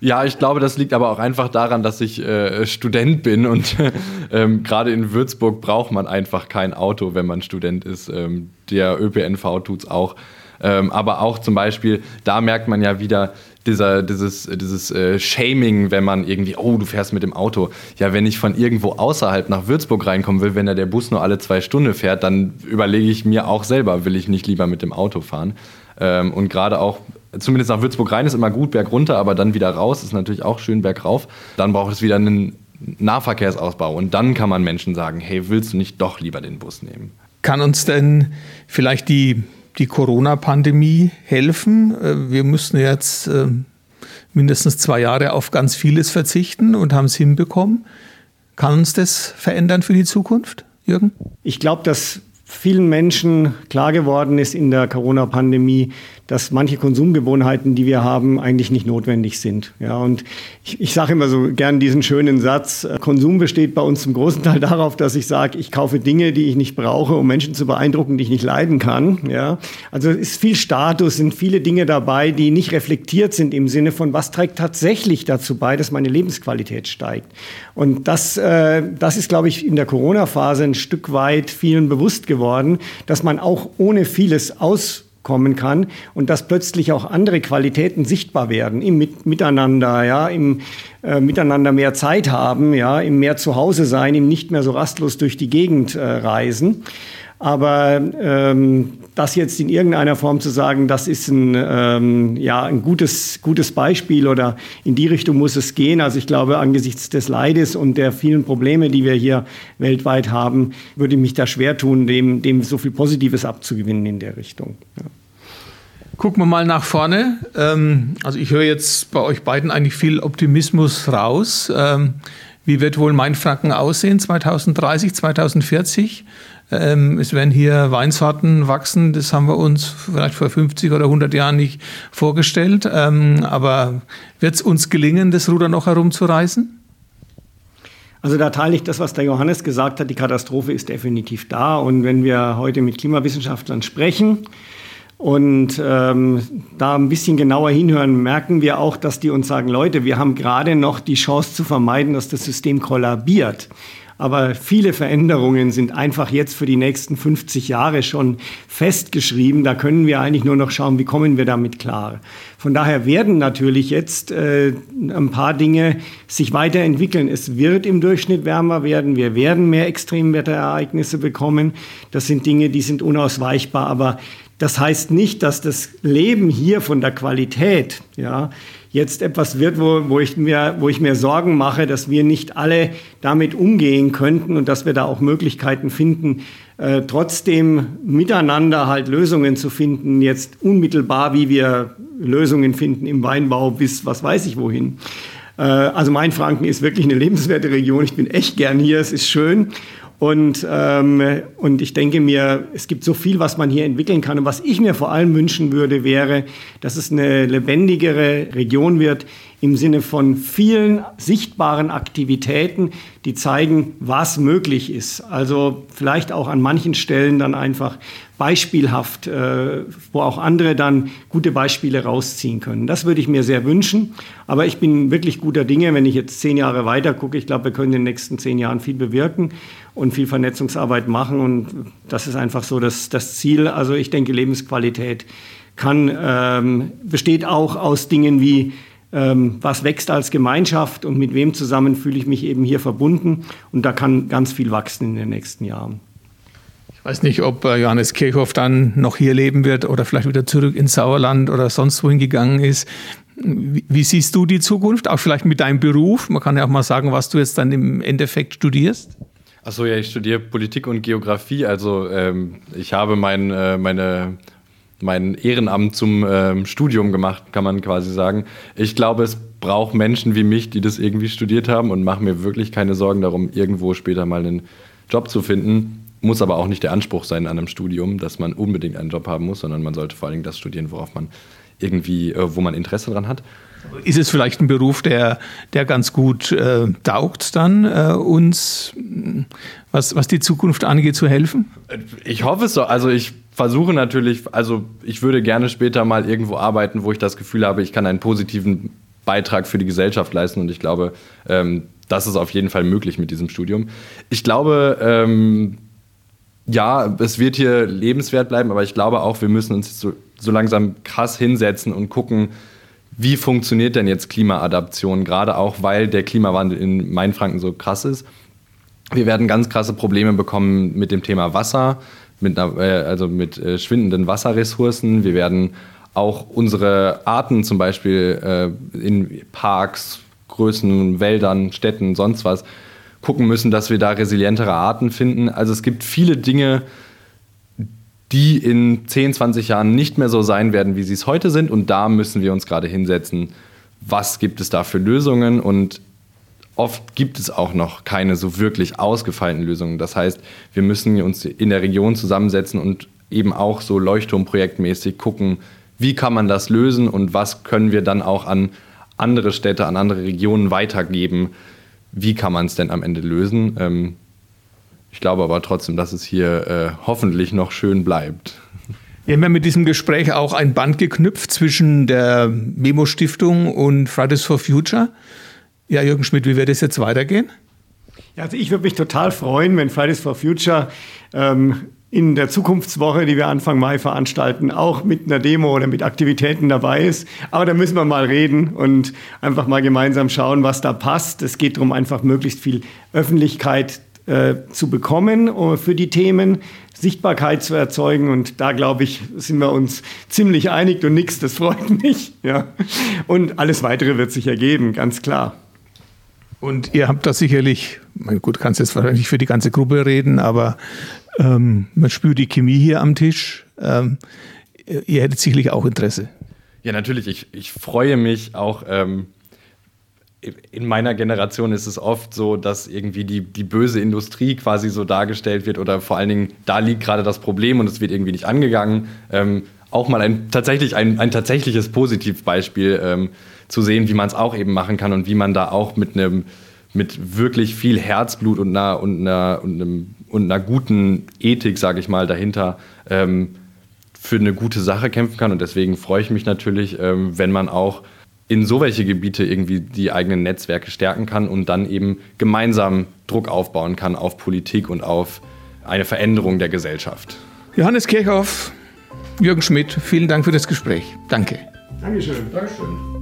Ja, ich glaube, das liegt aber auch einfach daran, dass ich äh, Student bin und ähm, gerade in Würzburg braucht man einfach kein Auto, wenn man Student ist. Ähm, der ÖPNV tut es auch. Ähm, aber auch zum Beispiel, da merkt man ja wieder, dieser, dieses, dieses äh, Shaming, wenn man irgendwie, oh, du fährst mit dem Auto. Ja, wenn ich von irgendwo außerhalb nach Würzburg reinkommen will, wenn da der Bus nur alle zwei Stunden fährt, dann überlege ich mir auch selber, will ich nicht lieber mit dem Auto fahren. Ähm, und gerade auch, zumindest nach Würzburg rein ist immer gut, berg runter, aber dann wieder raus ist natürlich auch schön bergauf. Dann braucht es wieder einen Nahverkehrsausbau und dann kann man Menschen sagen, hey, willst du nicht doch lieber den Bus nehmen? Kann uns denn vielleicht die die Corona-Pandemie helfen. Äh, wir mussten jetzt äh, mindestens zwei Jahre auf ganz vieles verzichten und haben es hinbekommen. Kann uns das verändern für die Zukunft, Jürgen? Ich glaube, dass vielen Menschen klar geworden ist in der Corona-Pandemie, dass manche Konsumgewohnheiten, die wir haben, eigentlich nicht notwendig sind. Ja, und ich, ich sage immer so gern diesen schönen Satz, äh, Konsum besteht bei uns zum großen Teil darauf, dass ich sage, ich kaufe Dinge, die ich nicht brauche, um Menschen zu beeindrucken, die ich nicht leiden kann. Ja, also es ist viel Status, sind viele Dinge dabei, die nicht reflektiert sind im Sinne von, was trägt tatsächlich dazu bei, dass meine Lebensqualität steigt. Und das, äh, das ist, glaube ich, in der Corona-Phase ein Stück weit vielen bewusst geworden, dass man auch ohne vieles aus kommen kann und dass plötzlich auch andere Qualitäten sichtbar werden im Mit Miteinander, ja, im äh, Miteinander mehr Zeit haben, ja, im mehr zu Hause sein, im nicht mehr so rastlos durch die Gegend äh, reisen. Aber ähm, das jetzt in irgendeiner Form zu sagen, das ist ein, ähm, ja, ein gutes, gutes Beispiel oder in die Richtung muss es gehen. Also ich glaube, angesichts des Leides und der vielen Probleme, die wir hier weltweit haben, würde ich mich da schwer tun, dem, dem so viel Positives abzugewinnen in der Richtung. Ja. Gucken wir mal nach vorne. Ähm, also ich höre jetzt bei euch beiden eigentlich viel Optimismus raus. Ähm, wie wird wohl Mainfranken aussehen 2030, 2040? Ähm, es werden hier Weinsorten wachsen, das haben wir uns vielleicht vor 50 oder 100 Jahren nicht vorgestellt. Ähm, aber wird es uns gelingen, das Ruder noch herumzureißen? Also da teile ich das, was der Johannes gesagt hat. Die Katastrophe ist definitiv da. Und wenn wir heute mit Klimawissenschaftlern sprechen, und ähm, da ein bisschen genauer hinhören, merken wir auch, dass die uns sagen, Leute, wir haben gerade noch die Chance zu vermeiden, dass das System kollabiert. Aber viele Veränderungen sind einfach jetzt für die nächsten 50 Jahre schon festgeschrieben. Da können wir eigentlich nur noch schauen, wie kommen wir damit klar. Von daher werden natürlich jetzt äh, ein paar Dinge sich weiterentwickeln. Es wird im Durchschnitt wärmer werden. Wir werden mehr Extremwetterereignisse bekommen. Das sind Dinge, die sind unausweichbar. Aber das heißt nicht, dass das Leben hier von der Qualität, ja, jetzt etwas wird, wo, wo, ich mir, wo ich mir Sorgen mache, dass wir nicht alle damit umgehen könnten und dass wir da auch Möglichkeiten finden, äh, trotzdem miteinander halt Lösungen zu finden, jetzt unmittelbar, wie wir Lösungen finden im Weinbau bis was weiß ich wohin. Äh, also Mainfranken ist wirklich eine lebenswerte Region. Ich bin echt gern hier. Es ist schön. Und, ähm, und ich denke mir, es gibt so viel, was man hier entwickeln kann. Und was ich mir vor allem wünschen würde, wäre, dass es eine lebendigere Region wird im Sinne von vielen sichtbaren Aktivitäten, die zeigen, was möglich ist. Also vielleicht auch an manchen Stellen dann einfach beispielhaft, äh, wo auch andere dann gute Beispiele rausziehen können. Das würde ich mir sehr wünschen. Aber ich bin wirklich guter Dinge, wenn ich jetzt zehn Jahre weiter gucke. Ich glaube, wir können in den nächsten zehn Jahren viel bewirken und viel Vernetzungsarbeit machen. Und das ist einfach so das, das Ziel. Also ich denke, Lebensqualität kann, ähm, besteht auch aus Dingen wie ähm, was wächst als Gemeinschaft und mit wem zusammen fühle ich mich eben hier verbunden. Und da kann ganz viel wachsen in den nächsten Jahren. Ich weiß nicht, ob äh, Johannes Kirchhoff dann noch hier leben wird oder vielleicht wieder zurück ins Sauerland oder sonst wohin gegangen ist. Wie, wie siehst du die Zukunft? Auch vielleicht mit deinem Beruf? Man kann ja auch mal sagen, was du jetzt dann im Endeffekt studierst. Achso, ja, ich studiere Politik und Geografie. Also ähm, ich habe mein, äh, meine, mein Ehrenamt zum ähm, Studium gemacht, kann man quasi sagen. Ich glaube, es braucht Menschen wie mich, die das irgendwie studiert haben und mache mir wirklich keine Sorgen darum, irgendwo später mal einen Job zu finden. Muss aber auch nicht der Anspruch sein an einem Studium, dass man unbedingt einen Job haben muss, sondern man sollte vor allen Dingen das studieren, worauf man irgendwie, äh, wo man Interesse dran hat. Ist es vielleicht ein Beruf, der, der ganz gut äh, taugt, dann äh, uns, was, was die Zukunft angeht, zu helfen? Ich hoffe es so. Also ich versuche natürlich, also ich würde gerne später mal irgendwo arbeiten, wo ich das Gefühl habe, ich kann einen positiven Beitrag für die Gesellschaft leisten. Und ich glaube, ähm, das ist auf jeden Fall möglich mit diesem Studium. Ich glaube, ähm, ja, es wird hier lebenswert bleiben, aber ich glaube auch, wir müssen uns so, so langsam krass hinsetzen und gucken, wie funktioniert denn jetzt Klimaadaption, gerade auch, weil der Klimawandel in Mainfranken so krass ist. Wir werden ganz krasse Probleme bekommen mit dem Thema Wasser, mit, einer, äh, also mit äh, schwindenden Wasserressourcen. Wir werden auch unsere Arten zum Beispiel äh, in Parks, Größen, Wäldern, Städten, sonst was gucken müssen, dass wir da resilientere Arten finden. Also es gibt viele Dinge, die in 10, 20 Jahren nicht mehr so sein werden, wie sie es heute sind. Und da müssen wir uns gerade hinsetzen. Was gibt es da für Lösungen? Und oft gibt es auch noch keine so wirklich ausgefeilten Lösungen. Das heißt, wir müssen uns in der Region zusammensetzen und eben auch so Leuchtturmprojektmäßig gucken, wie kann man das lösen und was können wir dann auch an andere Städte, an andere Regionen weitergeben. Wie kann man es denn am Ende lösen? Ähm, ich glaube aber trotzdem, dass es hier äh, hoffentlich noch schön bleibt. Wir haben ja mit diesem Gespräch auch ein Band geknüpft zwischen der Memo-Stiftung und Fridays for Future. Ja, Jürgen Schmidt, wie wird es jetzt weitergehen? Ja, also ich würde mich total freuen, wenn Fridays for Future ähm, in der Zukunftswoche, die wir Anfang Mai veranstalten, auch mit einer Demo oder mit Aktivitäten dabei ist. Aber da müssen wir mal reden und einfach mal gemeinsam schauen, was da passt. Es geht darum, einfach möglichst viel Öffentlichkeit äh, zu bekommen uh, für die Themen, Sichtbarkeit zu erzeugen. Und da, glaube ich, sind wir uns ziemlich einig und nichts, das freut mich. Ja. Und alles Weitere wird sich ergeben, ganz klar. Und ihr habt das sicherlich, gut, kannst jetzt wahrscheinlich für die ganze Gruppe reden, aber ähm, man spürt die Chemie hier am Tisch. Ähm, ihr hättet sicherlich auch Interesse. Ja, natürlich. Ich, ich freue mich auch. Ähm in meiner Generation ist es oft so, dass irgendwie die, die böse Industrie quasi so dargestellt wird oder vor allen Dingen da liegt gerade das Problem und es wird irgendwie nicht angegangen. Ähm, auch mal ein tatsächlich ein, ein tatsächliches Positivbeispiel ähm, zu sehen, wie man es auch eben machen kann und wie man da auch mit einem mit wirklich viel Herzblut und einer, und einer, und einem, und einer guten Ethik, sage ich mal, dahinter ähm, für eine gute Sache kämpfen kann. Und deswegen freue ich mich natürlich, ähm, wenn man auch in so welche Gebiete irgendwie die eigenen Netzwerke stärken kann und dann eben gemeinsam Druck aufbauen kann auf Politik und auf eine Veränderung der Gesellschaft. Johannes Kirchhoff, Jürgen Schmidt, vielen Dank für das Gespräch. Danke. Dankeschön. Dankeschön.